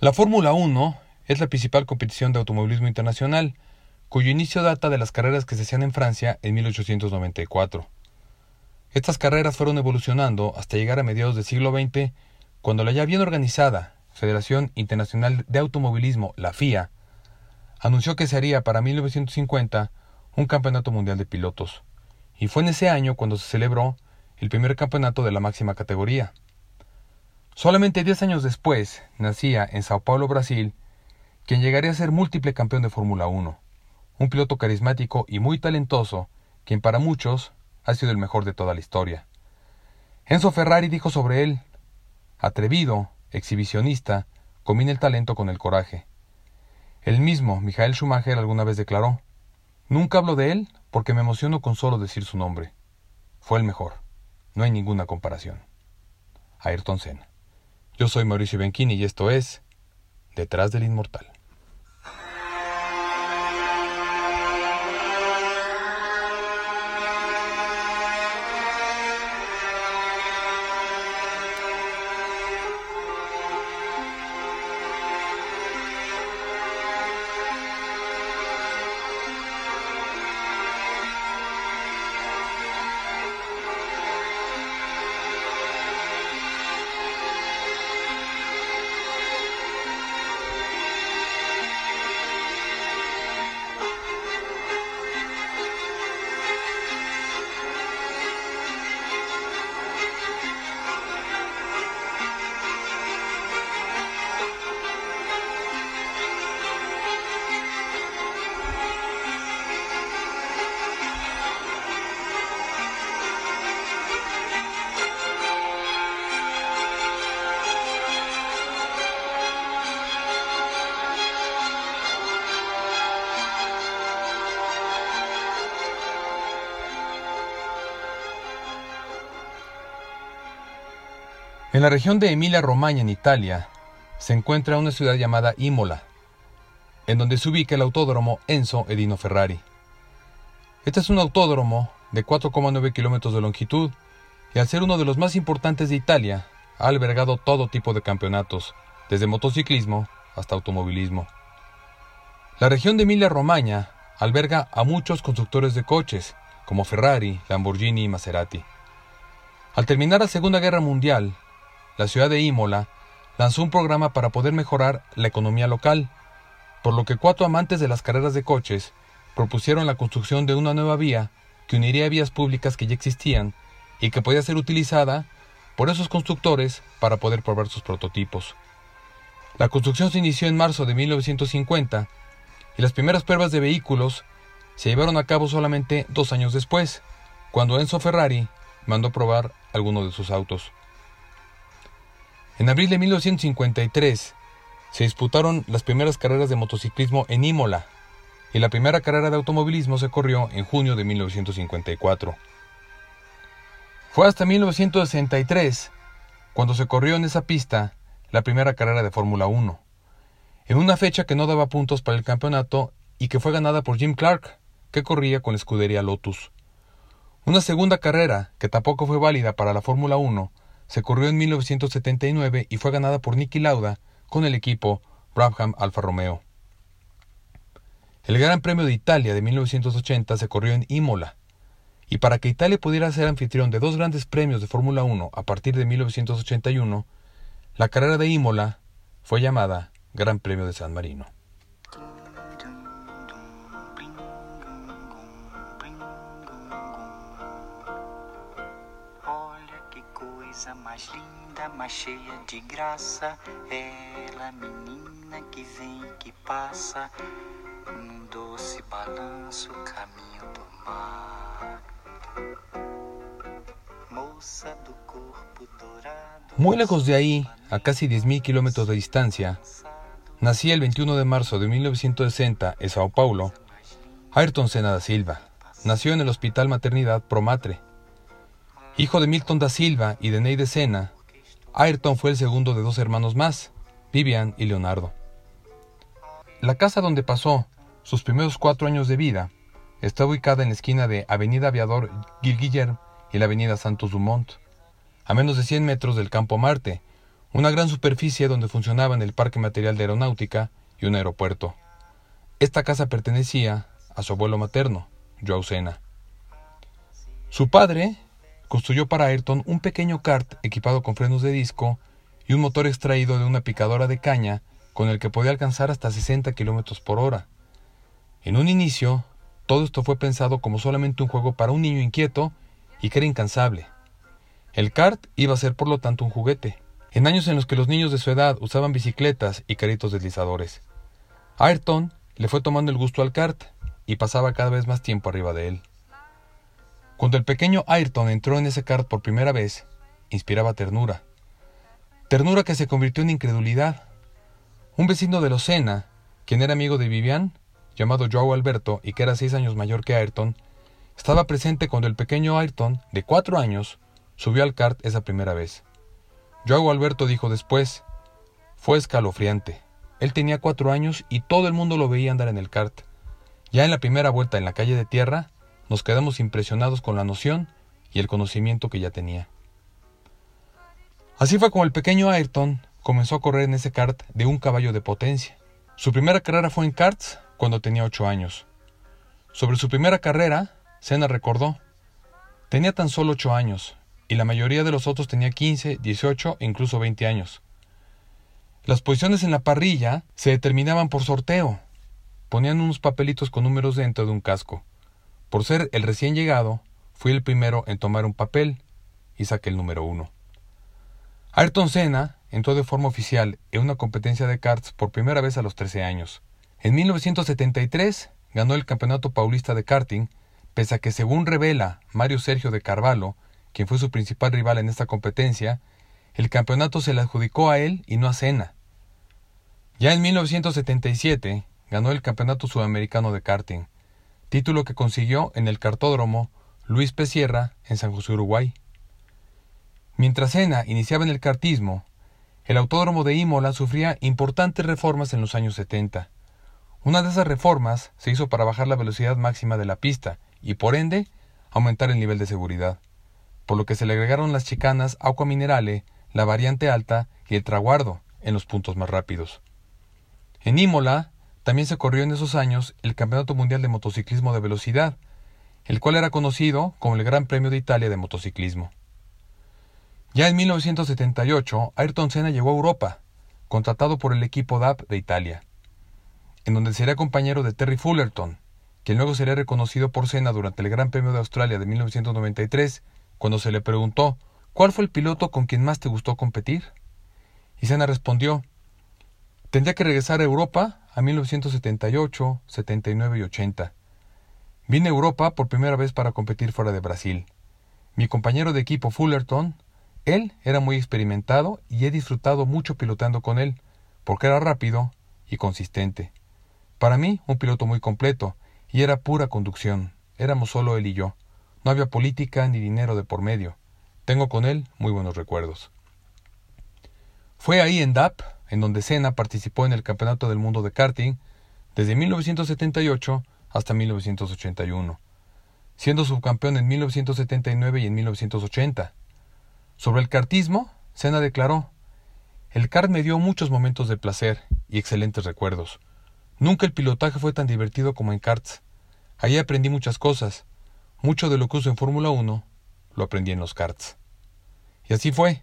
La Fórmula 1 es la principal competición de automovilismo internacional, cuyo inicio data de las carreras que se hacían en Francia en 1894. Estas carreras fueron evolucionando hasta llegar a mediados del siglo XX, cuando la ya bien organizada Federación Internacional de Automovilismo, la FIA, anunció que se haría para 1950 un campeonato mundial de pilotos, y fue en ese año cuando se celebró el primer campeonato de la máxima categoría. Solamente diez años después nacía en Sao Paulo, Brasil, quien llegaría a ser múltiple campeón de Fórmula 1, un piloto carismático y muy talentoso, quien para muchos ha sido el mejor de toda la historia. Enzo Ferrari dijo sobre él, atrevido, exhibicionista, combina el talento con el coraje. El mismo Michael Schumacher alguna vez declaró, Nunca hablo de él porque me emociono con solo decir su nombre. Fue el mejor. No hay ninguna comparación. Ayrton Senna. Yo soy Mauricio Benchini y esto es Detrás del Inmortal. En la región de Emilia-Romagna, en Italia, se encuentra una ciudad llamada Imola, en donde se ubica el autódromo Enzo Edino Ferrari. Este es un autódromo de 4,9 kilómetros de longitud y al ser uno de los más importantes de Italia, ha albergado todo tipo de campeonatos, desde motociclismo hasta automovilismo. La región de Emilia-Romagna alberga a muchos constructores de coches, como Ferrari, Lamborghini y Maserati. Al terminar la Segunda Guerra Mundial, la ciudad de Imola lanzó un programa para poder mejorar la economía local, por lo que cuatro amantes de las carreras de coches propusieron la construcción de una nueva vía que uniría vías públicas que ya existían y que podía ser utilizada por esos constructores para poder probar sus prototipos. La construcción se inició en marzo de 1950 y las primeras pruebas de vehículos se llevaron a cabo solamente dos años después, cuando Enzo Ferrari mandó probar algunos de sus autos. En abril de 1953 se disputaron las primeras carreras de motociclismo en Imola y la primera carrera de automovilismo se corrió en junio de 1954. Fue hasta 1963 cuando se corrió en esa pista la primera carrera de Fórmula 1, en una fecha que no daba puntos para el campeonato y que fue ganada por Jim Clark, que corría con la escudería Lotus. Una segunda carrera, que tampoco fue válida para la Fórmula 1, se corrió en 1979 y fue ganada por Nicky Lauda con el equipo Brabham Alfa Romeo. El Gran Premio de Italia de 1980 se corrió en Imola, y para que Italia pudiera ser anfitrión de dos grandes premios de Fórmula 1 a partir de 1981, la carrera de Imola fue llamada Gran Premio de San Marino. Linda, mais cheia de graça. Ela, menina que vem e que passa, num doce balanço, caminho do mar. Moça do corpo dourado. Muy lejos de ahí, a casi 10.000 kilómetros de distancia, nací el 21 de marzo de 1960 en Sao Paulo, Ayrton Senna da Silva. Nació en el Hospital Maternidad Promatre, Hijo de Milton da Silva y de Neide Sena, Ayrton fue el segundo de dos hermanos más, Vivian y Leonardo. La casa donde pasó sus primeros cuatro años de vida está ubicada en la esquina de Avenida Aviador Gilguiller y la Avenida Santos Dumont, a menos de 100 metros del Campo Marte, una gran superficie donde funcionaban el Parque Material de Aeronáutica y un aeropuerto. Esta casa pertenecía a su abuelo materno, Joao Sena. Su padre construyó para Ayrton un pequeño kart equipado con frenos de disco y un motor extraído de una picadora de caña con el que podía alcanzar hasta 60 kilómetros por hora. En un inicio, todo esto fue pensado como solamente un juego para un niño inquieto y que era incansable. El kart iba a ser por lo tanto un juguete, en años en los que los niños de su edad usaban bicicletas y carritos deslizadores. Ayrton le fue tomando el gusto al kart y pasaba cada vez más tiempo arriba de él. Cuando el pequeño Ayrton entró en ese kart por primera vez, inspiraba ternura. Ternura que se convirtió en incredulidad. Un vecino de Locena, quien era amigo de Vivian, llamado Joao Alberto y que era seis años mayor que Ayrton, estaba presente cuando el pequeño Ayrton, de cuatro años, subió al kart esa primera vez. Joao Alberto dijo después, fue escalofriante. Él tenía cuatro años y todo el mundo lo veía andar en el kart. Ya en la primera vuelta en la calle de tierra, nos quedamos impresionados con la noción y el conocimiento que ya tenía. Así fue como el pequeño Ayrton comenzó a correr en ese kart de un caballo de potencia. Su primera carrera fue en karts cuando tenía ocho años. Sobre su primera carrera, Senna recordó, tenía tan solo ocho años, y la mayoría de los otros tenía 15, 18 e incluso 20 años. Las posiciones en la parrilla se determinaban por sorteo. Ponían unos papelitos con números dentro de un casco. Por ser el recién llegado, fui el primero en tomar un papel y saqué el número uno. Ayrton Senna entró de forma oficial en una competencia de karts por primera vez a los 13 años. En 1973 ganó el Campeonato Paulista de Karting, pese a que según revela Mario Sergio de Carvalho, quien fue su principal rival en esta competencia, el campeonato se le adjudicó a él y no a Senna. Ya en 1977 ganó el Campeonato Sudamericano de Karting, título que consiguió en el cartódromo Luis P. Sierra en San José, Uruguay. Mientras Senna iniciaba en el kartismo, el autódromo de Imola sufría importantes reformas en los años 70. Una de esas reformas se hizo para bajar la velocidad máxima de la pista y, por ende, aumentar el nivel de seguridad, por lo que se le agregaron las chicanas Aqua Minerale, la variante alta y el traguardo en los puntos más rápidos. En Imola, también se corrió en esos años el Campeonato Mundial de Motociclismo de Velocidad, el cual era conocido como el Gran Premio de Italia de Motociclismo. Ya en 1978, Ayrton Senna llegó a Europa, contratado por el equipo DAP de Italia, en donde sería compañero de Terry Fullerton, quien luego sería reconocido por Senna durante el Gran Premio de Australia de 1993, cuando se le preguntó ¿Cuál fue el piloto con quien más te gustó competir? Y Senna respondió Tendría que regresar a Europa a 1978, 79 y 80. Vine a Europa por primera vez para competir fuera de Brasil. Mi compañero de equipo Fullerton, él era muy experimentado y he disfrutado mucho pilotando con él, porque era rápido y consistente. Para mí, un piloto muy completo, y era pura conducción. Éramos solo él y yo. No había política ni dinero de por medio. Tengo con él muy buenos recuerdos. Fue ahí en DAP en donde Senna participó en el Campeonato del Mundo de Karting desde 1978 hasta 1981, siendo subcampeón en 1979 y en 1980. Sobre el kartismo, Senna declaró, el kart me dio muchos momentos de placer y excelentes recuerdos. Nunca el pilotaje fue tan divertido como en karts. Allí aprendí muchas cosas. Mucho de lo que uso en Fórmula 1 lo aprendí en los karts. Y así fue,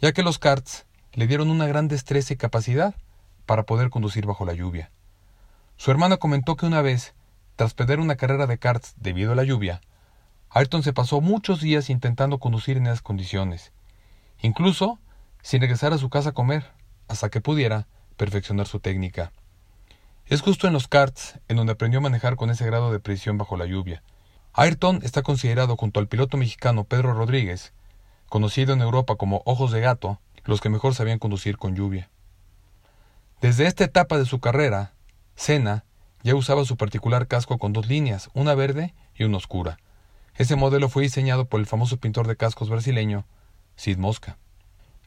ya que los karts le dieron una gran destreza y capacidad para poder conducir bajo la lluvia. Su hermana comentó que una vez, tras perder una carrera de karts debido a la lluvia, Ayrton se pasó muchos días intentando conducir en esas condiciones, incluso sin regresar a su casa a comer, hasta que pudiera perfeccionar su técnica. Es justo en los karts en donde aprendió a manejar con ese grado de precisión bajo la lluvia. Ayrton está considerado junto al piloto mexicano Pedro Rodríguez, conocido en Europa como Ojos de Gato, los que mejor sabían conducir con lluvia. Desde esta etapa de su carrera, Senna ya usaba su particular casco con dos líneas, una verde y una oscura. Ese modelo fue diseñado por el famoso pintor de cascos brasileño, Sid Mosca.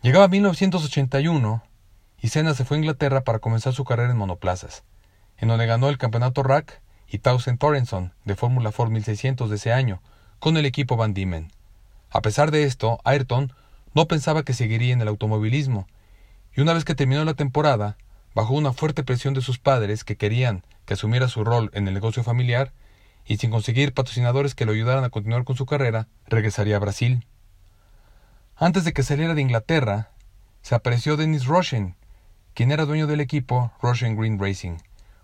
Llegaba 1981 y Senna se fue a Inglaterra para comenzar su carrera en monoplazas, en donde ganó el campeonato Rack y Towson Torrenson de Fórmula Ford 1600 de ese año, con el equipo Van Diemen. A pesar de esto, Ayrton no pensaba que seguiría en el automovilismo, y una vez que terminó la temporada, bajo una fuerte presión de sus padres que querían que asumiera su rol en el negocio familiar, y sin conseguir patrocinadores que lo ayudaran a continuar con su carrera, regresaría a Brasil. Antes de que saliera de Inglaterra, se apareció Dennis Roshen, quien era dueño del equipo Roshen Green Racing,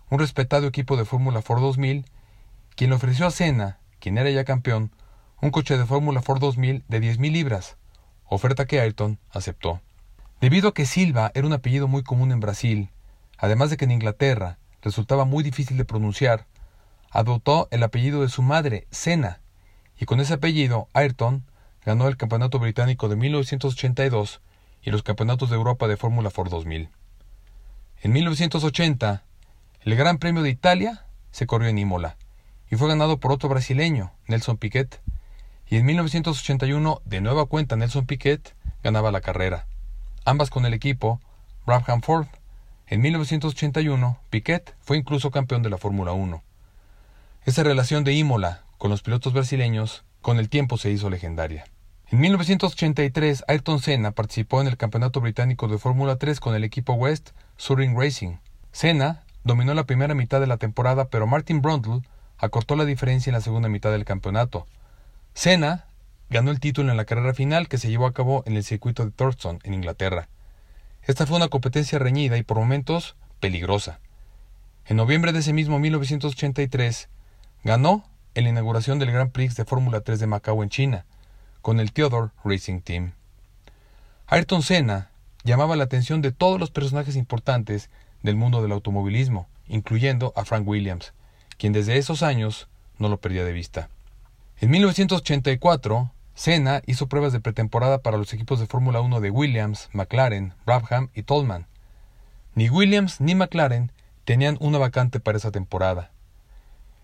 un respetado equipo de Fórmula Ford 2000, quien le ofreció a Senna, quien era ya campeón, un coche de Fórmula Ford 2000 de 10.000 libras, oferta que Ayrton aceptó. Debido a que Silva era un apellido muy común en Brasil, además de que en Inglaterra resultaba muy difícil de pronunciar, adoptó el apellido de su madre, Senna, y con ese apellido, Ayrton ganó el Campeonato Británico de 1982 y los Campeonatos de Europa de Fórmula Ford 2000. En 1980, el Gran Premio de Italia se corrió en Imola y fue ganado por otro brasileño, Nelson Piquet, y en 1981, de nueva cuenta, Nelson Piquet ganaba la carrera, ambas con el equipo Brabham Ford. En 1981, Piquet fue incluso campeón de la Fórmula 1. Esa relación de Imola con los pilotos brasileños con el tiempo se hizo legendaria. En 1983, Ayrton Senna participó en el Campeonato Británico de Fórmula 3 con el equipo West Surrey Racing. Senna dominó la primera mitad de la temporada, pero Martin Brundle acortó la diferencia en la segunda mitad del campeonato. Senna ganó el título en la carrera final que se llevó a cabo en el circuito de Thurston, en Inglaterra. Esta fue una competencia reñida y por momentos peligrosa. En noviembre de ese mismo 1983, ganó en la inauguración del Grand Prix de Fórmula 3 de Macao en China, con el Theodore Racing Team. Ayrton Senna llamaba la atención de todos los personajes importantes del mundo del automovilismo, incluyendo a Frank Williams, quien desde esos años no lo perdía de vista. En 1984, Senna hizo pruebas de pretemporada para los equipos de Fórmula 1 de Williams, McLaren, Brabham y Tolman. Ni Williams ni McLaren tenían una vacante para esa temporada.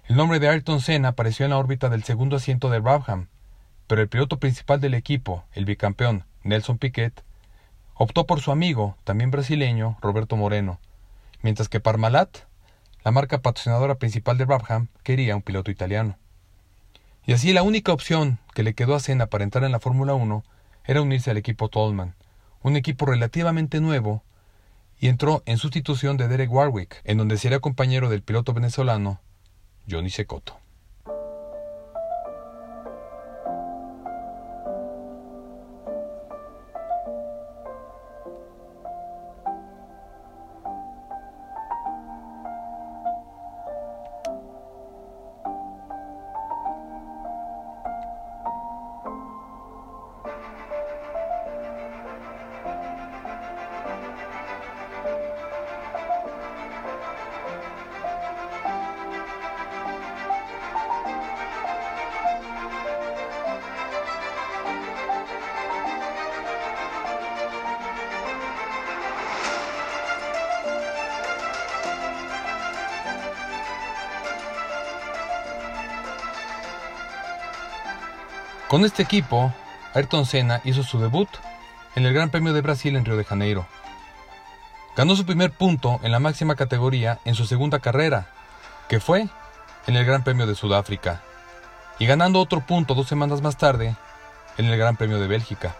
El nombre de Ayrton Senna apareció en la órbita del segundo asiento de Brabham, pero el piloto principal del equipo, el bicampeón Nelson Piquet, optó por su amigo, también brasileño, Roberto Moreno, mientras que Parmalat la marca patrocinadora principal de Brabham quería un piloto italiano. Y así la única opción que le quedó a Senna para entrar en la Fórmula 1 era unirse al equipo Tolman, un equipo relativamente nuevo, y entró en sustitución de Derek Warwick, en donde sería compañero del piloto venezolano Johnny Secoto. Con este equipo, Ayrton Senna hizo su debut en el Gran Premio de Brasil en Río de Janeiro. Ganó su primer punto en la máxima categoría en su segunda carrera, que fue en el Gran Premio de Sudáfrica, y ganando otro punto dos semanas más tarde en el Gran Premio de Bélgica.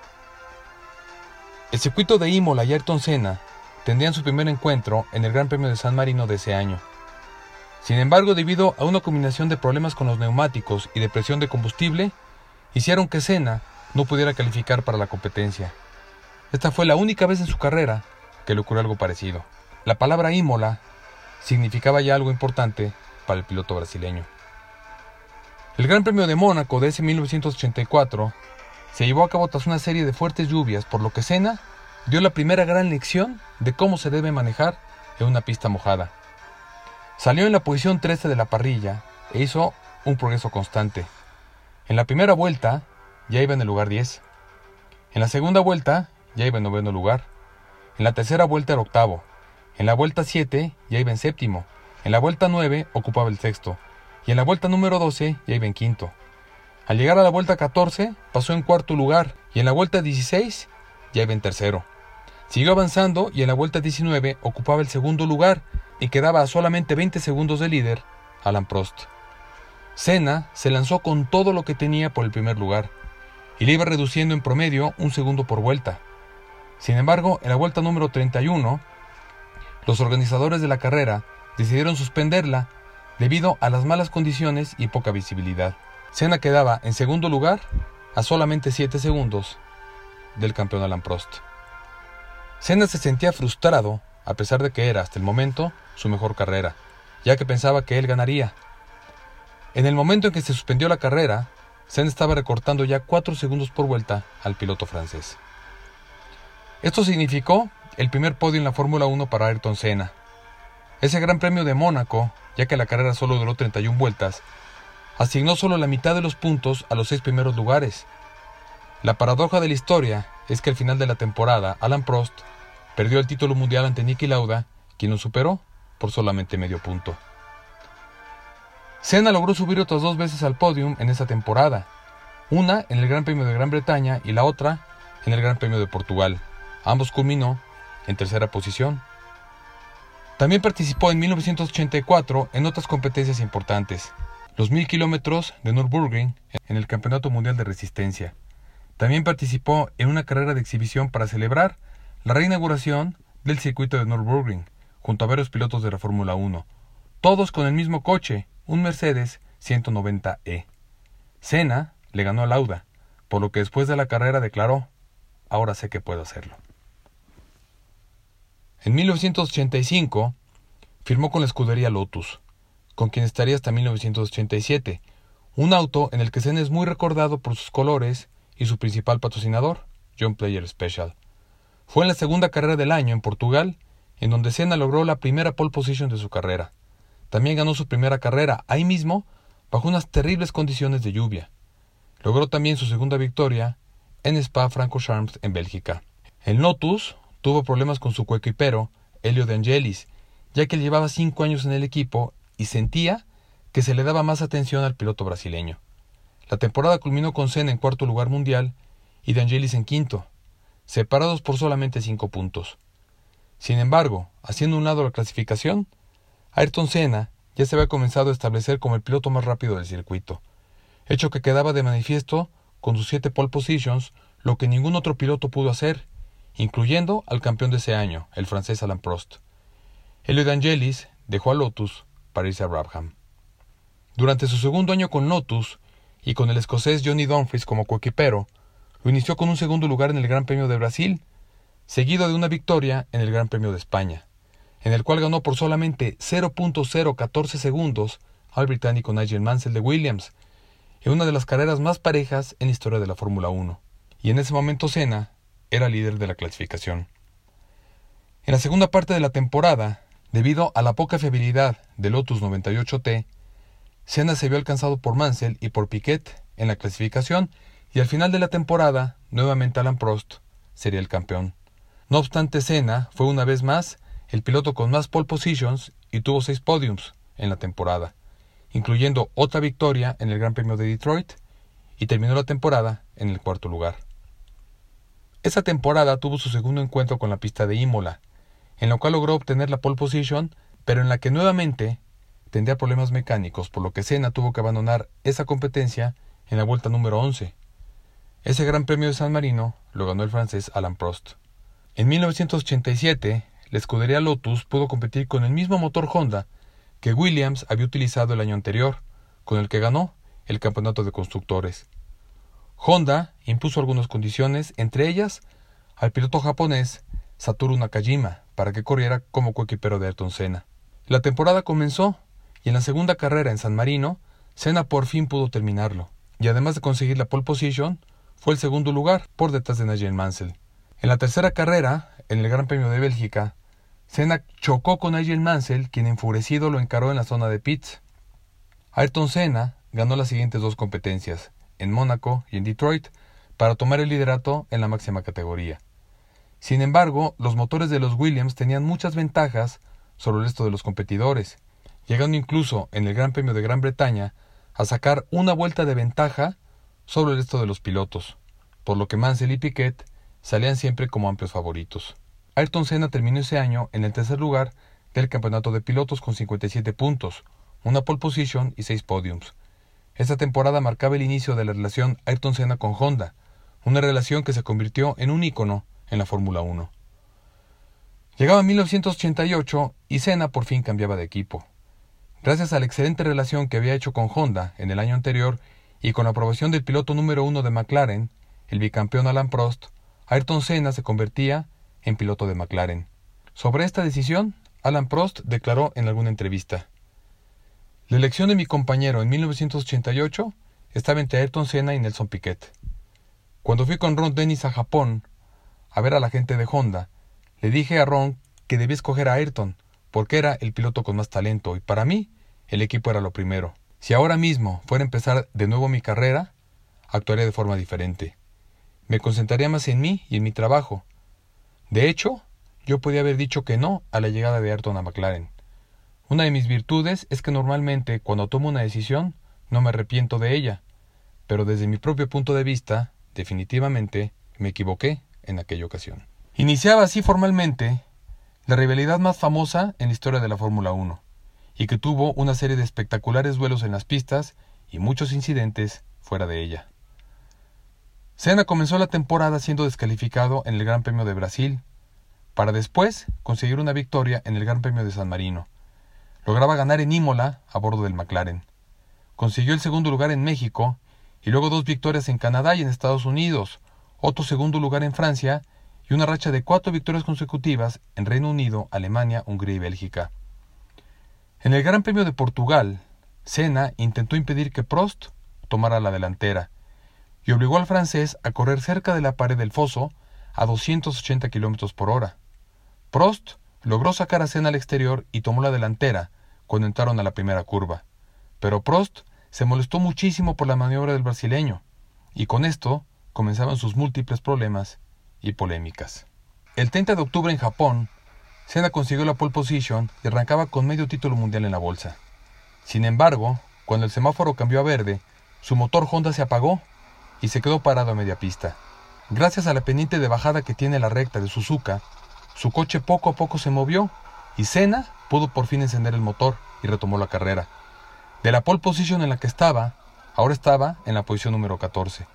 El circuito de Imola y Ayrton Senna tendrían su primer encuentro en el Gran Premio de San Marino de ese año. Sin embargo, debido a una combinación de problemas con los neumáticos y de presión de combustible, hicieron que Senna no pudiera calificar para la competencia. Esta fue la única vez en su carrera que le ocurrió algo parecido. La palabra Imola significaba ya algo importante para el piloto brasileño. El Gran Premio de Mónaco de ese 1984 se llevó a cabo tras una serie de fuertes lluvias, por lo que Senna dio la primera gran lección de cómo se debe manejar en una pista mojada. Salió en la posición 13 de la parrilla e hizo un progreso constante. En la primera vuelta ya iba en el lugar 10. En la segunda vuelta ya iba en noveno lugar. En la tercera vuelta era octavo. En la vuelta 7 ya iba en séptimo. En la vuelta 9 ocupaba el sexto. Y en la vuelta número 12 ya iba en quinto. Al llegar a la vuelta 14 pasó en cuarto lugar y en la vuelta 16 ya iba en tercero. Siguió avanzando y en la vuelta 19 ocupaba el segundo lugar y quedaba a solamente 20 segundos de líder Alan Prost. Senna se lanzó con todo lo que tenía por el primer lugar, y le iba reduciendo en promedio un segundo por vuelta. Sin embargo, en la vuelta número 31, los organizadores de la carrera decidieron suspenderla debido a las malas condiciones y poca visibilidad. Senna quedaba en segundo lugar a solamente 7 segundos del campeón Alan Prost. Senna se sentía frustrado a pesar de que era hasta el momento su mejor carrera, ya que pensaba que él ganaría. En el momento en que se suspendió la carrera, Senna estaba recortando ya 4 segundos por vuelta al piloto francés. Esto significó el primer podio en la Fórmula 1 para Ayrton Senna. Ese Gran Premio de Mónaco, ya que la carrera solo duró 31 vueltas, asignó solo la mitad de los puntos a los seis primeros lugares. La paradoja de la historia es que al final de la temporada, Alan Prost perdió el título mundial ante Nicky Lauda, quien lo superó por solamente medio punto. Senna logró subir otras dos veces al podium en esa temporada, una en el Gran Premio de Gran Bretaña y la otra en el Gran Premio de Portugal. Ambos culminó en tercera posición. También participó en 1984 en otras competencias importantes, los mil kilómetros de Nürburgring en el Campeonato Mundial de Resistencia. También participó en una carrera de exhibición para celebrar la reinauguración del circuito de Nürburgring, junto a varios pilotos de la Fórmula 1, todos con el mismo coche, un Mercedes 190E. Senna le ganó a Lauda, por lo que después de la carrera declaró, ahora sé que puedo hacerlo. En 1985 firmó con la escudería Lotus, con quien estaría hasta 1987, un auto en el que Senna es muy recordado por sus colores y su principal patrocinador, John Player Special. Fue en la segunda carrera del año en Portugal, en donde Senna logró la primera pole position de su carrera. También ganó su primera carrera ahí mismo, bajo unas terribles condiciones de lluvia. Logró también su segunda victoria en Spa Francorchamps en Bélgica. El Lotus tuvo problemas con su coequipero, Helio de Angelis, ya que llevaba cinco años en el equipo y sentía que se le daba más atención al piloto brasileño. La temporada culminó con Senna en cuarto lugar mundial y de Angelis en quinto, separados por solamente cinco puntos. Sin embargo, haciendo un lado la clasificación, Ayrton Senna ya se había comenzado a establecer como el piloto más rápido del circuito, hecho que quedaba de manifiesto con sus siete pole positions, lo que ningún otro piloto pudo hacer, incluyendo al campeón de ese año, el francés Alain Prost. Elio de Angelis dejó a Lotus para irse a Brabham. Durante su segundo año con Lotus y con el escocés Johnny Dumfries como coequipero, lo inició con un segundo lugar en el Gran Premio de Brasil, seguido de una victoria en el Gran Premio de España, en el cual ganó por solamente 0.014 segundos al británico Nigel Mansell de Williams, en una de las carreras más parejas en la historia de la Fórmula 1. Y en ese momento Senna era líder de la clasificación. En la segunda parte de la temporada, debido a la poca fiabilidad del Lotus 98T, Senna se vio alcanzado por Mansell y por Piquet en la clasificación y al final de la temporada, nuevamente Alan Prost sería el campeón. No obstante, Senna fue una vez más el piloto con más pole positions y tuvo seis podiums en la temporada, incluyendo otra victoria en el Gran Premio de Detroit y terminó la temporada en el cuarto lugar. Esa temporada tuvo su segundo encuentro con la pista de Imola, en la cual logró obtener la pole position, pero en la que nuevamente tendría problemas mecánicos, por lo que Senna tuvo que abandonar esa competencia en la vuelta número 11. Ese Gran Premio de San Marino lo ganó el francés Alain Prost. En 1987, la escudería Lotus pudo competir con el mismo motor Honda que Williams había utilizado el año anterior, con el que ganó el campeonato de constructores. Honda impuso algunas condiciones, entre ellas al piloto japonés Satoru Nakajima para que corriera como coequipero de Ayrton Senna. La temporada comenzó y en la segunda carrera en San Marino, Senna por fin pudo terminarlo, y además de conseguir la pole position, fue el segundo lugar por detrás de Nigel Mansell. En la tercera carrera, en el Gran Premio de Bélgica, Senna chocó con Nigel Mansell, quien enfurecido lo encaró en la zona de pits. Ayrton Senna ganó las siguientes dos competencias, en Mónaco y en Detroit para tomar el liderato en la máxima categoría. Sin embargo, los motores de los Williams tenían muchas ventajas sobre el resto de los competidores, llegando incluso en el Gran Premio de Gran Bretaña a sacar una vuelta de ventaja sobre el resto de los pilotos, por lo que Mansell y Piquet salían siempre como amplios favoritos. Ayrton Senna terminó ese año en el tercer lugar del campeonato de pilotos con 57 puntos, una pole position y seis podiums, esta temporada marcaba el inicio de la relación Ayrton Senna con Honda, una relación que se convirtió en un ícono en la Fórmula 1. Llegaba 1988 y Senna por fin cambiaba de equipo. Gracias a la excelente relación que había hecho con Honda en el año anterior y con la aprobación del piloto número uno de McLaren, el bicampeón Alan Prost, Ayrton Senna se convertía en piloto de McLaren. Sobre esta decisión, Alan Prost declaró en alguna entrevista: La elección de mi compañero en 1988 estaba entre Ayrton Senna y Nelson Piquet. Cuando fui con Ron Dennis a Japón a ver a la gente de Honda, le dije a Ron que debía escoger a Ayrton, porque era el piloto con más talento y para mí el equipo era lo primero. Si ahora mismo fuera a empezar de nuevo mi carrera, actuaría de forma diferente. Me concentraría más en mí y en mi trabajo. De hecho, yo podía haber dicho que no a la llegada de Ayrton a McLaren. Una de mis virtudes es que normalmente cuando tomo una decisión no me arrepiento de ella, pero desde mi propio punto de vista, definitivamente, me equivoqué en aquella ocasión. Iniciaba así formalmente la rivalidad más famosa en la historia de la Fórmula 1, y que tuvo una serie de espectaculares duelos en las pistas y muchos incidentes fuera de ella. Senna comenzó la temporada siendo descalificado en el Gran Premio de Brasil, para después conseguir una victoria en el Gran Premio de San Marino. Lograba ganar en Imola a bordo del McLaren. Consiguió el segundo lugar en México y luego dos victorias en Canadá y en Estados Unidos, otro segundo lugar en Francia y una racha de cuatro victorias consecutivas en Reino Unido, Alemania, Hungría y Bélgica. En el Gran Premio de Portugal, Senna intentó impedir que Prost tomara la delantera y obligó al francés a correr cerca de la pared del foso a 280 km por hora. Prost logró sacar a Senna al exterior y tomó la delantera cuando entraron a la primera curva, pero Prost se molestó muchísimo por la maniobra del brasileño, y con esto comenzaban sus múltiples problemas y polémicas. El 30 de octubre en Japón, Senna consiguió la pole position y arrancaba con medio título mundial en la bolsa. Sin embargo, cuando el semáforo cambió a verde, su motor Honda se apagó y se quedó parado a media pista. Gracias a la pendiente de bajada que tiene la recta de Suzuka, su coche poco a poco se movió y Senna pudo por fin encender el motor y retomó la carrera. De la pole position en la que estaba, ahora estaba en la posición número 14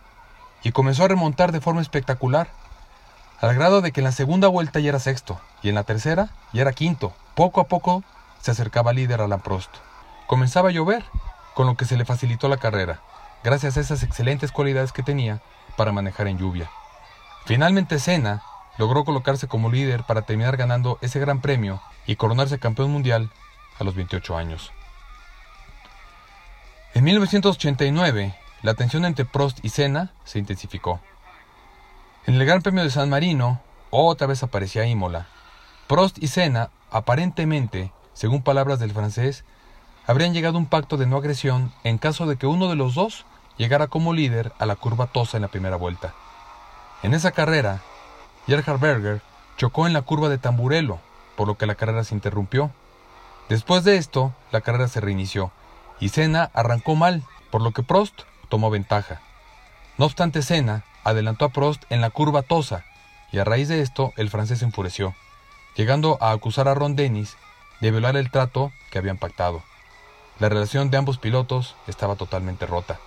y comenzó a remontar de forma espectacular, al grado de que en la segunda vuelta ya era sexto y en la tercera ya era quinto. Poco a poco se acercaba líder Alan Prost. Comenzaba a llover, con lo que se le facilitó la carrera, gracias a esas excelentes cualidades que tenía para manejar en lluvia. Finalmente Senna logró colocarse como líder para terminar ganando ese gran premio y coronarse campeón mundial a los 28 años. En 1989, la tensión entre Prost y Senna se intensificó. En el Gran Premio de San Marino, otra vez aparecía Imola. Prost y Senna, aparentemente, según palabras del francés, habrían llegado a un pacto de no agresión en caso de que uno de los dos llegara como líder a la curva Tosa en la primera vuelta. En esa carrera, Gerhard Berger chocó en la curva de Tamburello, por lo que la carrera se interrumpió. Después de esto, la carrera se reinició y Senna arrancó mal, por lo que Prost tomó ventaja. No obstante, Senna adelantó a Prost en la curva Tosa, y a raíz de esto el francés se enfureció, llegando a acusar a Ron Dennis de violar el trato que habían pactado. La relación de ambos pilotos estaba totalmente rota.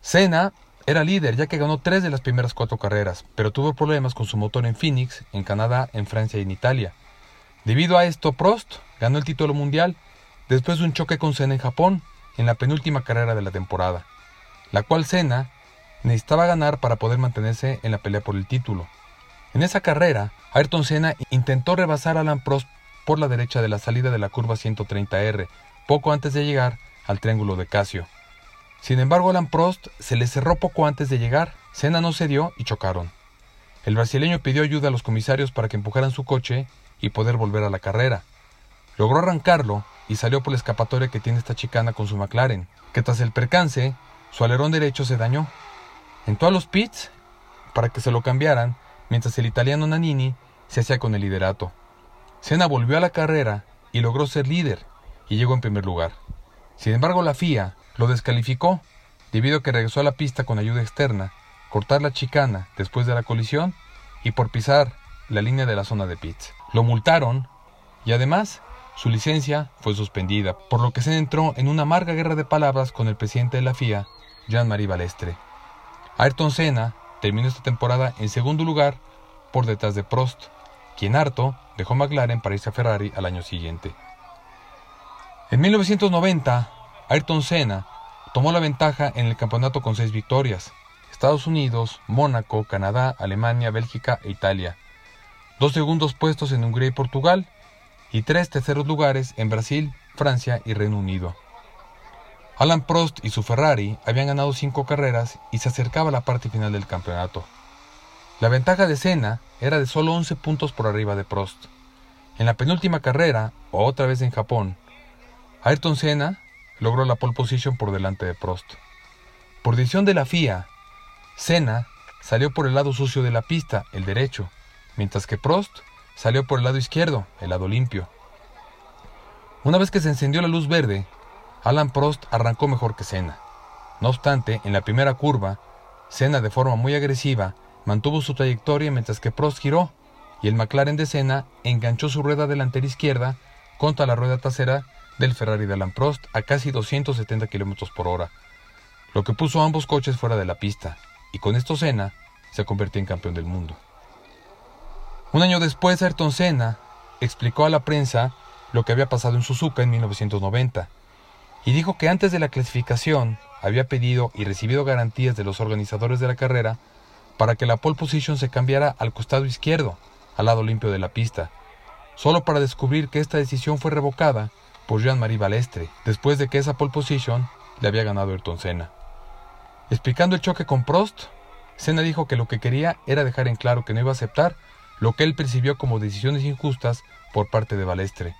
Senna era líder ya que ganó tres de las primeras cuatro carreras, pero tuvo problemas con su motor en Phoenix, en Canadá, en Francia y en Italia. Debido a esto, Prost ganó el título mundial después de un choque con Senna en Japón, en la penúltima carrera de la temporada, la cual Senna necesitaba ganar para poder mantenerse en la pelea por el título. En esa carrera, Ayrton Senna intentó rebasar a Alan Prost por la derecha de la salida de la curva 130R, poco antes de llegar al triángulo de Casio. Sin embargo, Alan Prost se le cerró poco antes de llegar, Senna no cedió y chocaron. El brasileño pidió ayuda a los comisarios para que empujaran su coche y poder volver a la carrera. Logró arrancarlo y salió por la escapatoria que tiene esta chicana con su McLaren, que tras el percance, su alerón derecho se dañó. Entró a los pits para que se lo cambiaran, mientras el italiano Nanini se hacía con el liderato. Senna volvió a la carrera y logró ser líder, y llegó en primer lugar. Sin embargo, la FIA lo descalificó debido a que regresó a la pista con ayuda externa, cortar la chicana después de la colisión y por pisar la línea de la zona de pits. Lo multaron y además su licencia fue suspendida, por lo que se entró en una amarga guerra de palabras con el presidente de la FIA, Jean-Marie Balestre. Ayrton Senna terminó esta temporada en segundo lugar por detrás de Prost, quien harto dejó McLaren para irse a Ferrari al año siguiente. En 1990, Ayrton Senna tomó la ventaja en el campeonato con seis victorias. Estados Unidos, Mónaco, Canadá, Alemania, Bélgica e Italia. Dos segundos puestos en Hungría y Portugal y tres terceros lugares en Brasil, Francia y Reino Unido. Alan Prost y su Ferrari habían ganado cinco carreras y se acercaba a la parte final del campeonato. La ventaja de Senna era de solo 11 puntos por arriba de Prost. En la penúltima carrera, otra vez en Japón, Ayrton Senna logró la pole position por delante de Prost. Por decisión de la FIA, Senna salió por el lado sucio de la pista, el derecho, mientras que Prost salió por el lado izquierdo, el lado limpio. Una vez que se encendió la luz verde, Alan Prost arrancó mejor que Senna. No obstante, en la primera curva, Senna de forma muy agresiva mantuvo su trayectoria mientras que Prost giró y el McLaren de Senna enganchó su rueda delantera izquierda contra la rueda trasera del Ferrari de Alan Prost a casi 270 km por hora, lo que puso ambos coches fuera de la pista, y con esto Senna se convirtió en campeón del mundo. Un año después, Ayrton Senna explicó a la prensa lo que había pasado en Suzuka en 1990, y dijo que antes de la clasificación había pedido y recibido garantías de los organizadores de la carrera para que la pole position se cambiara al costado izquierdo, al lado limpio de la pista, solo para descubrir que esta decisión fue revocada por Jean-Marie Balestre, después de que esa pole position le había ganado Ayrton Senna. Explicando el choque con Prost, Senna dijo que lo que quería era dejar en claro que no iba a aceptar lo que él percibió como decisiones injustas por parte de Balestre,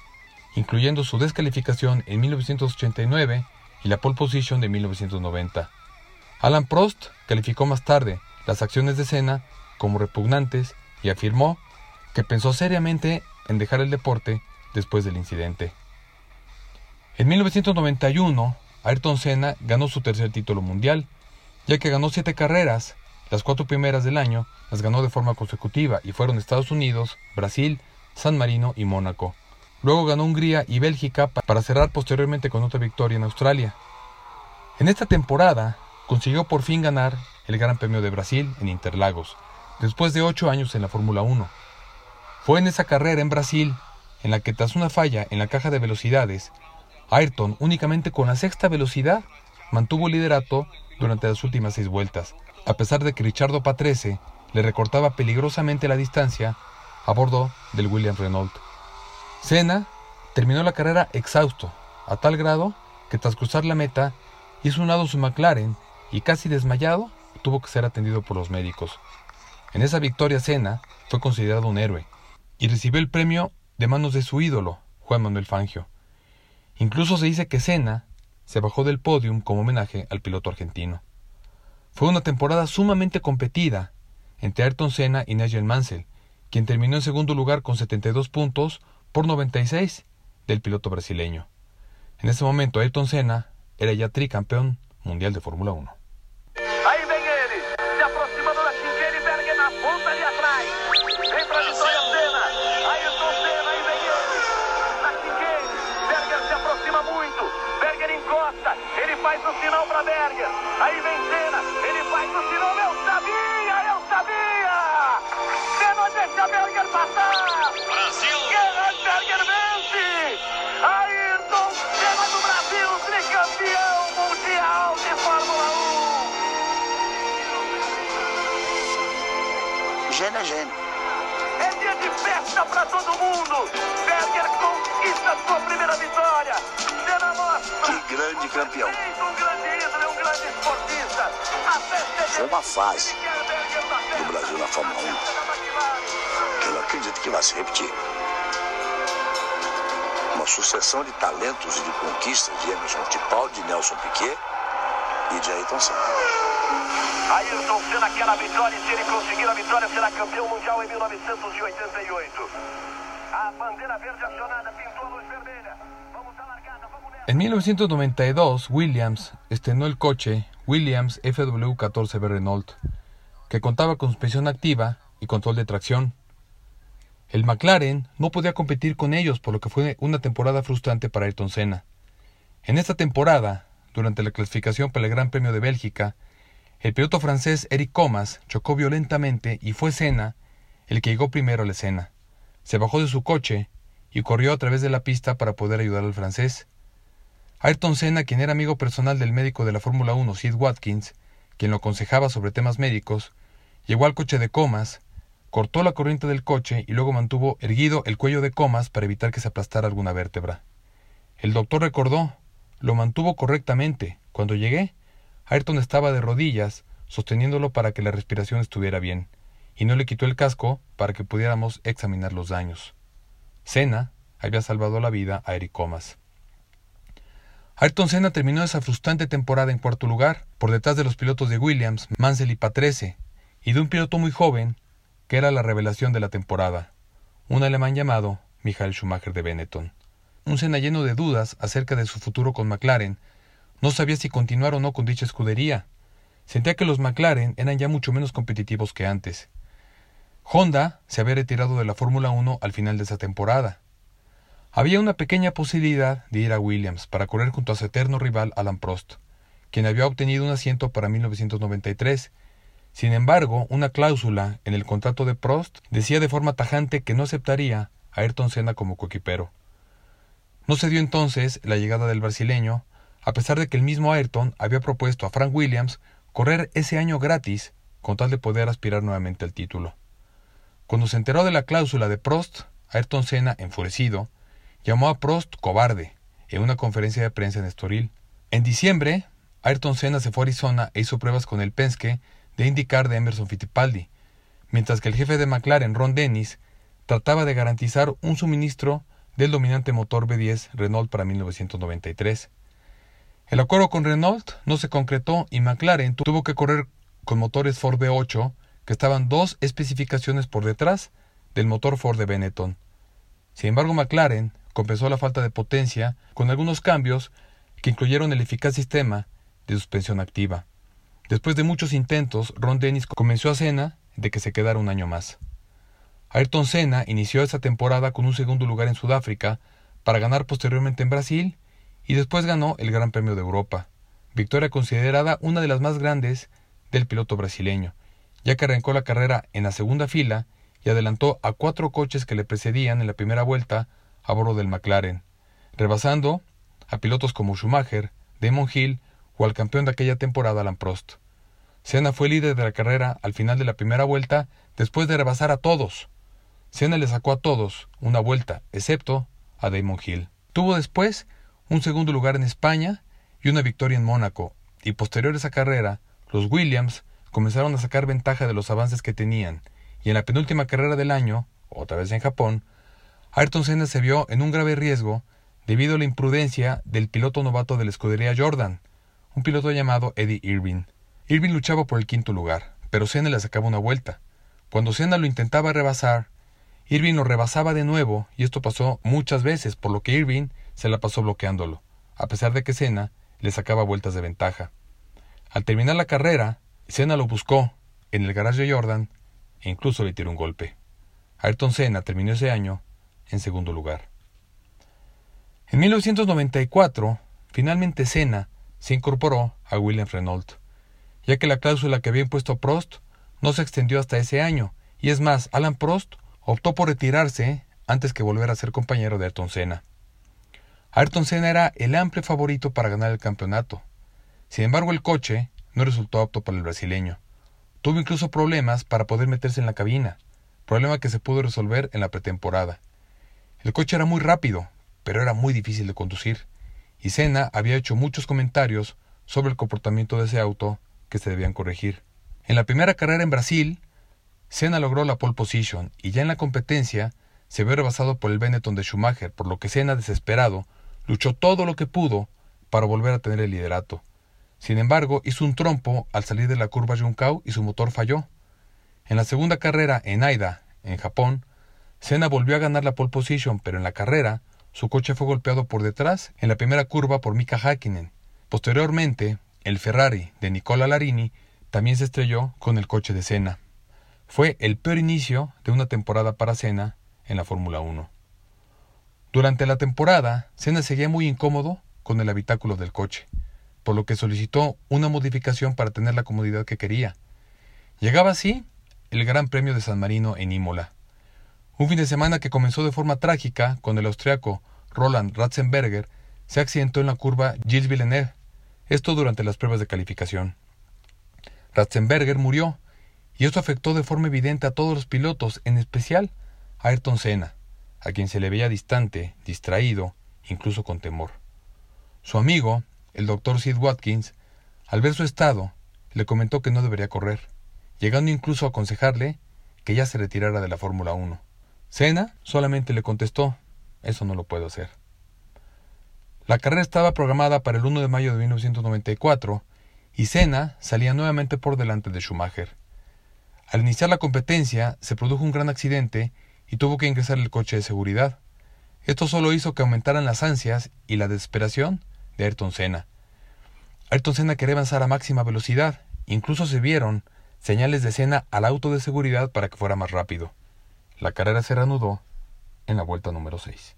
incluyendo su descalificación en 1989 y la pole position de 1990. Alan Prost calificó más tarde las acciones de Senna como repugnantes y afirmó que pensó seriamente en dejar el deporte después del incidente. En 1991, Ayrton Senna ganó su tercer título mundial, ya que ganó siete carreras, las cuatro primeras del año las ganó de forma consecutiva y fueron Estados Unidos, Brasil, San Marino y Mónaco. Luego ganó Hungría y Bélgica para cerrar posteriormente con otra victoria en Australia. En esta temporada consiguió por fin ganar el Gran Premio de Brasil en Interlagos, después de ocho años en la Fórmula 1. Fue en esa carrera en Brasil en la que tras una falla en la caja de velocidades, Ayrton únicamente con la sexta velocidad mantuvo el liderato durante las últimas seis vueltas, a pesar de que Richardo Patrese le recortaba peligrosamente la distancia a bordo del Williams Renault. Senna terminó la carrera exhausto, a tal grado que tras cruzar la meta hizo un lado su McLaren y casi desmayado tuvo que ser atendido por los médicos. En esa victoria Senna fue considerado un héroe y recibió el premio de manos de su ídolo, Juan Manuel Fangio. Incluso se dice que Senna se bajó del podium como homenaje al piloto argentino. Fue una temporada sumamente competida entre Ayrton Senna y Nigel Mansell, quien terminó en segundo lugar con 72 puntos por 96 del piloto brasileño. En ese momento Ayrton Senna era ya tricampeón mundial de Fórmula 1. O sinal pra Berger. Aí vem Senna, ele faz o sinal. Eu sabia, eu sabia. Senna deixa Berger passar. Brasil! Gerhard Berger vence. Ayrton Senna do Brasil, tricampeão mundial de Fórmula 1. Gênio é gênio. É dia de festa pra todo mundo. Berger conquista sua primeira vitória. Grande campeão. É Foi uma fase do Brasil na Fórmula 1 da McLaren. que eu não acredito que vai se repetir. Uma sucessão de talentos e de conquistas de Emerson Fittipaldi, de Nelson Piquet e de Ayrton Senna. Ayrton Senna quer a vitória e se ele conseguir a vitória será campeão mundial em 1988. A bandeira verde acionada En 1992, Williams estrenó el coche Williams FW14B Renault, que contaba con suspensión activa y control de tracción. El McLaren no podía competir con ellos, por lo que fue una temporada frustrante para Ayrton Senna. En esta temporada, durante la clasificación para el Gran Premio de Bélgica, El piloto francés Eric Comas chocó violentamente y fue Senna el que llegó primero a la escena. Se bajó de su coche y corrió a través de la pista para poder ayudar al francés. Ayrton Senna, quien era amigo personal del médico de la Fórmula 1, Sid Watkins, quien lo aconsejaba sobre temas médicos, llegó al coche de Comas, cortó la corriente del coche y luego mantuvo erguido el cuello de Comas para evitar que se aplastara alguna vértebra. El doctor recordó, lo mantuvo correctamente. Cuando llegué, Ayrton estaba de rodillas, sosteniéndolo para que la respiración estuviera bien, y no le quitó el casco para que pudiéramos examinar los daños. Senna había salvado la vida a Eric Comas. Ayrton Senna terminó esa frustrante temporada en cuarto lugar, por detrás de los pilotos de Williams, Mansell y Patrese, y de un piloto muy joven, que era la revelación de la temporada, un alemán llamado Michael Schumacher de Benetton. Un Senna lleno de dudas acerca de su futuro con McLaren, no sabía si continuar o no con dicha escudería. Sentía que los McLaren eran ya mucho menos competitivos que antes. Honda se había retirado de la Fórmula 1 al final de esa temporada. Había una pequeña posibilidad de ir a Williams para correr junto a su eterno rival Alan Prost, quien había obtenido un asiento para 1993. Sin embargo, una cláusula en el contrato de Prost decía de forma tajante que no aceptaría a Ayrton Senna como coequipero. No se dio entonces la llegada del brasileño, a pesar de que el mismo Ayrton había propuesto a Frank Williams correr ese año gratis con tal de poder aspirar nuevamente al título. Cuando se enteró de la cláusula de Prost, Ayrton Senna, enfurecido, llamó a Prost cobarde en una conferencia de prensa en Estoril. En diciembre, Ayrton Senna se fue a Arizona e hizo pruebas con el Penske de indicar de Emerson Fittipaldi, mientras que el jefe de McLaren, Ron Dennis, trataba de garantizar un suministro del dominante motor B10 Renault para 1993. El acuerdo con Renault no se concretó y McLaren tuvo que correr con motores Ford V8 que estaban dos especificaciones por detrás del motor Ford de Benetton. Sin embargo, McLaren compensó la falta de potencia con algunos cambios que incluyeron el eficaz sistema de suspensión activa. Después de muchos intentos, Ron Dennis convenció a Senna de que se quedara un año más. Ayrton Senna inició esa temporada con un segundo lugar en Sudáfrica para ganar posteriormente en Brasil y después ganó el Gran Premio de Europa, victoria considerada una de las más grandes del piloto brasileño, ya que arrancó la carrera en la segunda fila y adelantó a cuatro coches que le precedían en la primera vuelta a bordo del McLaren, rebasando a pilotos como Schumacher, Damon Hill o al campeón de aquella temporada Alan Prost. Senna fue líder de la carrera al final de la primera vuelta después de rebasar a todos, Senna le sacó a todos una vuelta, excepto a Damon Hill. Tuvo después un segundo lugar en España y una victoria en Mónaco, y posterior a esa carrera, los Williams comenzaron a sacar ventaja de los avances que tenían, y en la penúltima carrera del año, otra vez en Japón, Ayrton Senna se vio en un grave riesgo debido a la imprudencia del piloto novato de la escudería Jordan, un piloto llamado Eddie Irving. Irving luchaba por el quinto lugar, pero Senna le sacaba una vuelta. Cuando Senna lo intentaba rebasar, Irving lo rebasaba de nuevo, y esto pasó muchas veces, por lo que Irving se la pasó bloqueándolo, a pesar de que Senna le sacaba vueltas de ventaja. Al terminar la carrera, Senna lo buscó en el garaje de Jordan e incluso le tiró un golpe. Ayrton Senna terminó ese año en segundo lugar. En 1994, finalmente Senna se incorporó a William Renault, ya que la cláusula que había impuesto Prost no se extendió hasta ese año, y es más, Alan Prost optó por retirarse antes que volver a ser compañero de Ayrton Senna. Ayrton Senna era el amplio favorito para ganar el campeonato. Sin embargo, el coche no resultó apto para el brasileño. Tuvo incluso problemas para poder meterse en la cabina, problema que se pudo resolver en la pretemporada. El coche era muy rápido, pero era muy difícil de conducir, y Senna había hecho muchos comentarios sobre el comportamiento de ese auto que se debían corregir. En la primera carrera en Brasil, Senna logró la pole position y ya en la competencia se vio rebasado por el Benetton de Schumacher, por lo que Senna, desesperado, luchó todo lo que pudo para volver a tener el liderato. Sin embargo, hizo un trompo al salir de la curva Junkau y su motor falló. En la segunda carrera en Aida, en Japón, Senna volvió a ganar la pole position, pero en la carrera su coche fue golpeado por detrás en la primera curva por Mika Hakkinen. Posteriormente, el Ferrari de Nicola Larini también se estrelló con el coche de Senna. Fue el peor inicio de una temporada para Senna en la Fórmula 1. Durante la temporada, Senna seguía muy incómodo con el habitáculo del coche. por lo que solicitó una modificación para tener la comodidad que quería. Llegaba así el Gran Premio de San Marino en Imola. Un fin de semana que comenzó de forma trágica con el austriaco Roland Ratzenberger se accidentó en la curva Gilles Villeneuve, esto durante las pruebas de calificación. Ratzenberger murió, y esto afectó de forma evidente a todos los pilotos, en especial a Ayrton Senna, a quien se le veía distante, distraído, incluso con temor. Su amigo, el doctor Sid Watkins, al ver su estado, le comentó que no debería correr, llegando incluso a aconsejarle que ya se retirara de la Fórmula 1. Senna solamente le contestó, eso no lo puedo hacer. La carrera estaba programada para el 1 de mayo de 1994 y Senna salía nuevamente por delante de Schumacher. Al iniciar la competencia se produjo un gran accidente y tuvo que ingresar el coche de seguridad. Esto solo hizo que aumentaran las ansias y la desesperación de Ayrton Senna. Ayrton Senna quería avanzar a máxima velocidad, incluso se vieron señales de Senna al auto de seguridad para que fuera más rápido. La carrera se reanudó en la vuelta número 6.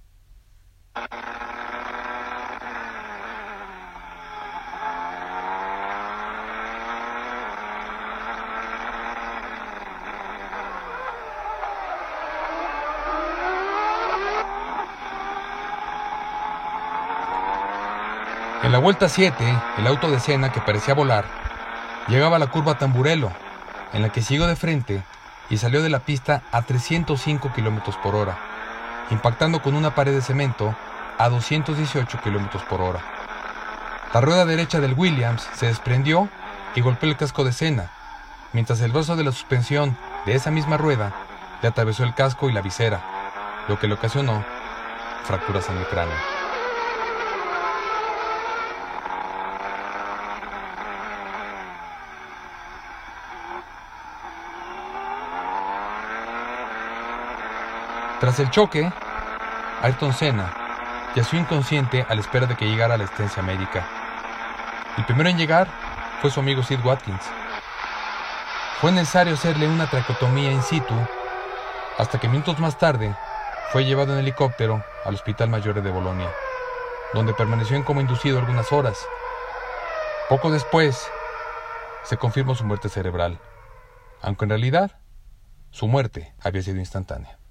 En la vuelta 7, el auto de Senna, que parecía volar, llegaba a la curva Tamburello, en la que siguió de frente y salió de la pista a 305 km por hora, impactando con una pared de cemento a 218 km por hora. La rueda derecha del Williams se desprendió y golpeó el casco de Senna, mientras el brazo de la suspensión de esa misma rueda le atravesó el casco y la visera, lo que le ocasionó fracturas en el cráneo. Tras el choque, Ayrton Senna yació inconsciente a la espera de que llegara la asistencia médica. El primero en llegar fue su amigo Sid Watkins. Fue necesario hacerle una tracotomía in situ hasta que minutos más tarde fue llevado en helicóptero al Hospital Mayor de Bolonia, donde permaneció en coma inducido algunas horas. Poco después se confirmó su muerte cerebral, aunque en realidad su muerte había sido instantánea.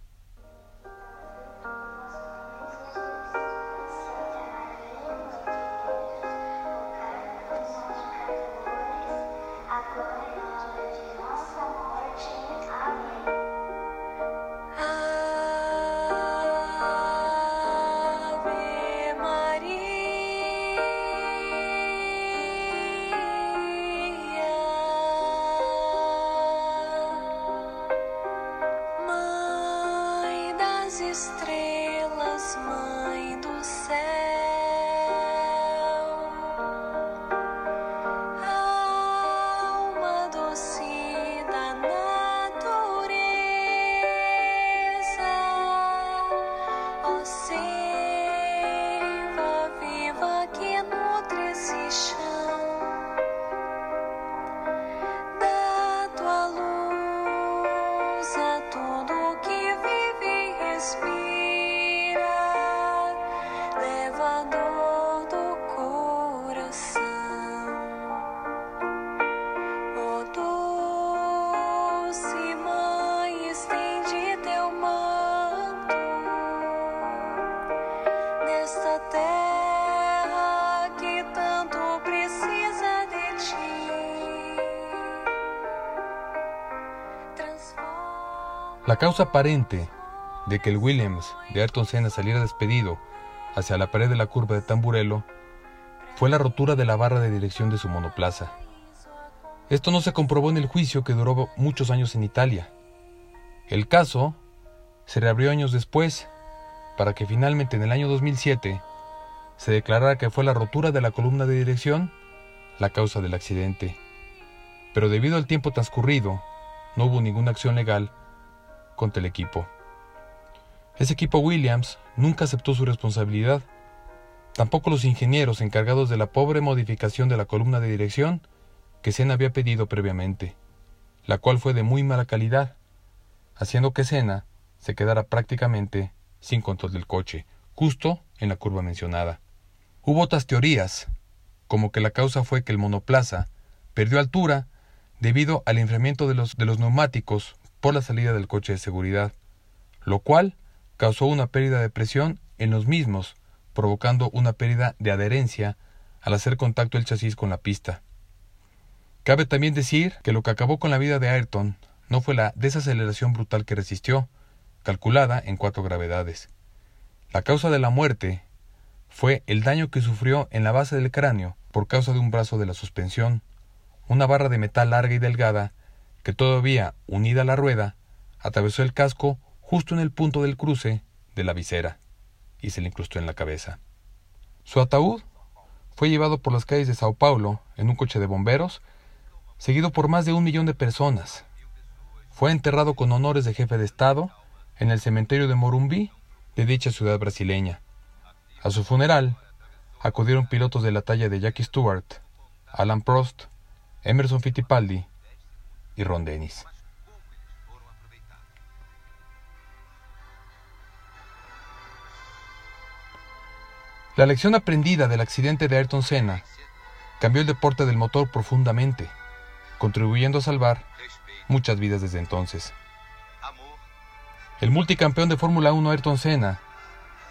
La causa aparente de que el Williams de Ayrton Senna saliera despedido hacia la pared de la curva de Tamburello fue la rotura de la barra de dirección de su monoplaza. Esto no se comprobó en el juicio que duró muchos años en Italia. El caso se reabrió años después para que finalmente en el año 2007 se declarara que fue la rotura de la columna de dirección la causa del accidente. Pero debido al tiempo transcurrido, no hubo ninguna acción legal contra el equipo. Ese equipo Williams nunca aceptó su responsabilidad. Tampoco los ingenieros encargados de la pobre modificación de la columna de dirección que Senna había pedido previamente, la cual fue de muy mala calidad, haciendo que Senna se quedara prácticamente sin control del coche, justo en la curva mencionada. Hubo otras teorías, como que la causa fue que el monoplaza perdió altura debido al enfriamiento de los, de los neumáticos por la salida del coche de seguridad, lo cual causó una pérdida de presión en los mismos, provocando una pérdida de adherencia al hacer contacto el chasis con la pista. Cabe también decir que lo que acabó con la vida de Ayrton no fue la desaceleración brutal que resistió, calculada en cuatro gravedades. La causa de la muerte fue el daño que sufrió en la base del cráneo por causa de un brazo de la suspensión, una barra de metal larga y delgada que todavía, unida a la rueda, atravesó el casco justo en el punto del cruce de la visera y se le incrustó en la cabeza. Su ataúd fue llevado por las calles de Sao Paulo en un coche de bomberos, seguido por más de un millón de personas. Fue enterrado con honores de jefe de Estado en el cementerio de Morumbi de dicha ciudad brasileña. A su funeral acudieron pilotos de la talla de Jackie Stewart, Alan Prost, Emerson Fittipaldi y Ron Dennis. La lección aprendida del accidente de Ayrton Senna cambió el deporte del motor profundamente, contribuyendo a salvar muchas vidas desde entonces. El multicampeón de Fórmula 1 Ayrton Senna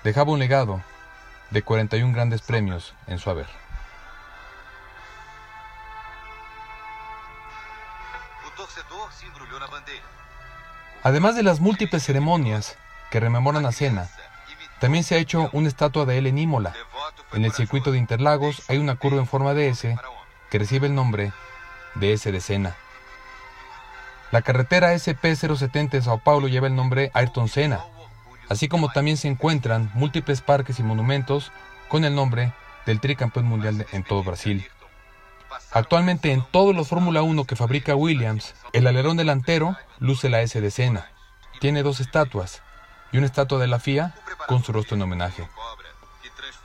dejaba un legado de 41 grandes premios en su haber. Además de las múltiples ceremonias que rememoran a Senna, también se ha hecho una estatua de él en Imola. En el circuito de Interlagos hay una curva en forma de S que recibe el nombre de S de Senna. La carretera SP070 de Sao Paulo lleva el nombre Ayrton Senna, así como también se encuentran múltiples parques y monumentos con el nombre del tricampeón mundial en todo Brasil. Actualmente en todos los Fórmula 1 que fabrica Williams, el alerón delantero luce la S de Senna. Tiene dos estatuas y una estatua de la FIA con su rostro en homenaje.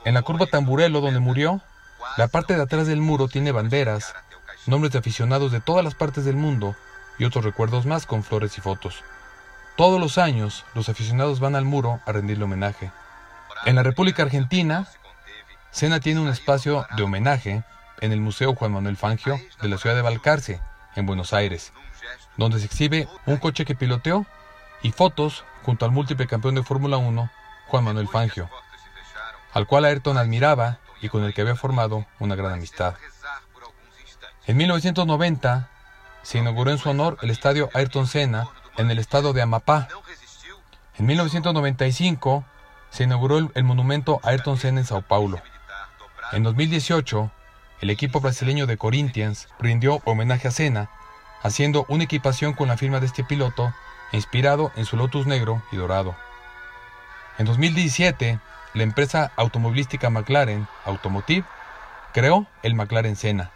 En la curva Tamburello donde murió, la parte de atrás del muro tiene banderas, nombres de aficionados de todas las partes del mundo y otros recuerdos más con flores y fotos. Todos los años, los aficionados van al muro a rendirle homenaje. En la República Argentina, Senna tiene un espacio de homenaje en el Museo Juan Manuel Fangio de la ciudad de Balcarce, en Buenos Aires, donde se exhibe un coche que piloteó y fotos junto al múltiple campeón de Fórmula 1, Juan Manuel Fangio, al cual Ayrton admiraba y con el que había formado una gran amistad. En 1990 se inauguró en su honor el estadio Ayrton Senna en el estado de Amapá. En 1995 se inauguró el, monumento Ayrton Senna en Sao Paulo. En 2018 el equipo brasileño de Corinthians rindió homenaje a Senna, haciendo una equipación con la firma de este piloto, inspirado en su Lotus negro y dorado. En 2017, la empresa automovilística McLaren Automotive creó el McLaren Senna.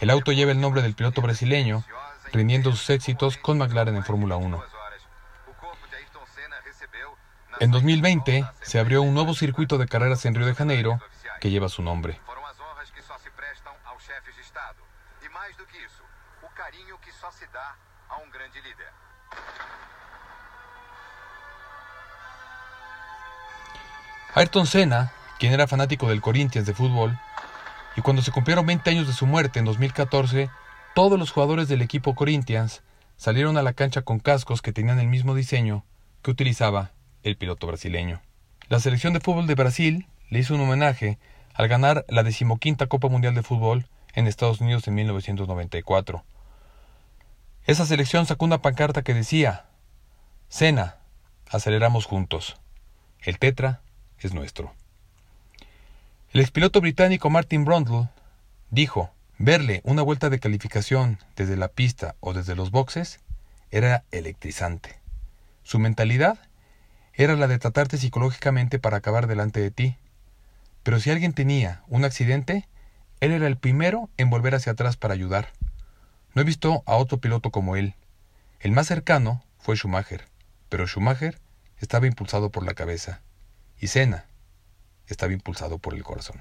El auto lleva el nombre del piloto brasileño, rindiendo sus éxitos con McLaren en Fórmula 1. En 2020 se abrió un nuevo circuito de carreras en Río de Janeiro que lleva su nombre. Ayrton Senna, quien era fanático del Corinthians de fútbol, y cuando se cumplieron 20 años de su muerte en 2014, todos los jugadores del equipo Corinthians salieron a la cancha con cascos que tenían el mismo diseño que utilizaba el piloto brasileño. La selección de fútbol de Brasil le hizo un homenaje al ganar la decimoquinta Copa Mundial de Fútbol en Estados Unidos en 1994. Esa selección sacó una pancarta que decía, Cena, aceleramos juntos. El Tetra es nuestro. El expiloto británico Martin Brundle dijo, verle una vuelta de calificación desde la pista o desde los boxes era electrizante. Su mentalidad era la de tratarte psicológicamente para acabar delante de ti. Pero si alguien tenía un accidente, él era el primero en volver hacia atrás para ayudar. No he visto a otro piloto como él. El más cercano fue Schumacher, pero Schumacher estaba impulsado por la cabeza y Senna estaba impulsado por el corazón.